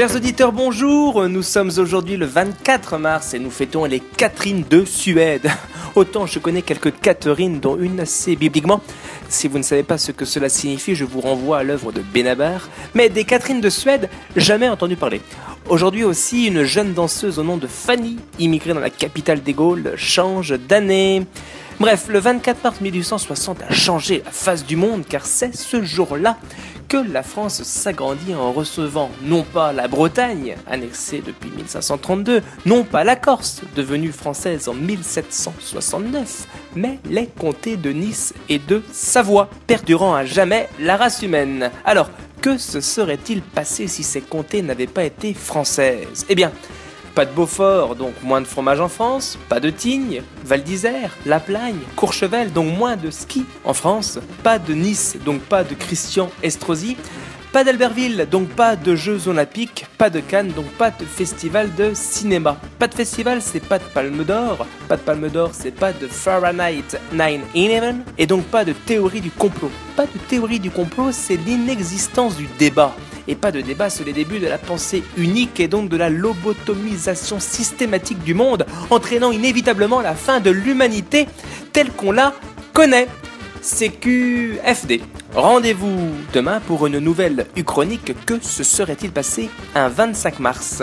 Chers auditeurs, bonjour. Nous sommes aujourd'hui le 24 mars et nous fêtons les Catherine de Suède. Autant je connais quelques Catherine, dont une assez bibliquement. Si vous ne savez pas ce que cela signifie, je vous renvoie à l'œuvre de Benabar. Mais des Catherine de Suède, jamais entendu parler. Aujourd'hui aussi, une jeune danseuse au nom de Fanny, immigrée dans la capitale des Gaules, change d'année. Bref, le 24 mars 1860 a changé la face du monde car c'est ce jour-là que la France s'agrandit en recevant non pas la Bretagne, annexée depuis 1532, non pas la Corse, devenue française en 1769, mais les comtés de Nice et de Savoie, perdurant à jamais la race humaine. Alors, que se serait-il passé si ces comtés n'avaient pas été françaises? Eh bien, pas de Beaufort, donc moins de fromage en France. Pas de Tignes, Val d'Isère, La Plagne, Courchevel, donc moins de ski en France. Pas de Nice, donc pas de Christian Estrosi. Pas d'Albertville, donc pas de Jeux Olympiques. Pas de Cannes, donc pas de festival de cinéma. Pas de festival, c'est pas de Palme d'Or. Pas de Palme d'Or, c'est pas de Fahrenheit 9-11. Et donc pas de théorie du complot. Pas de théorie du complot, c'est l'inexistence du débat et pas de débat sur les débuts de la pensée unique et donc de la lobotomisation systématique du monde, entraînant inévitablement la fin de l'humanité telle qu'on la connaît. CQFD. Rendez-vous demain pour une nouvelle Uchronique. Que se serait-il passé un 25 mars?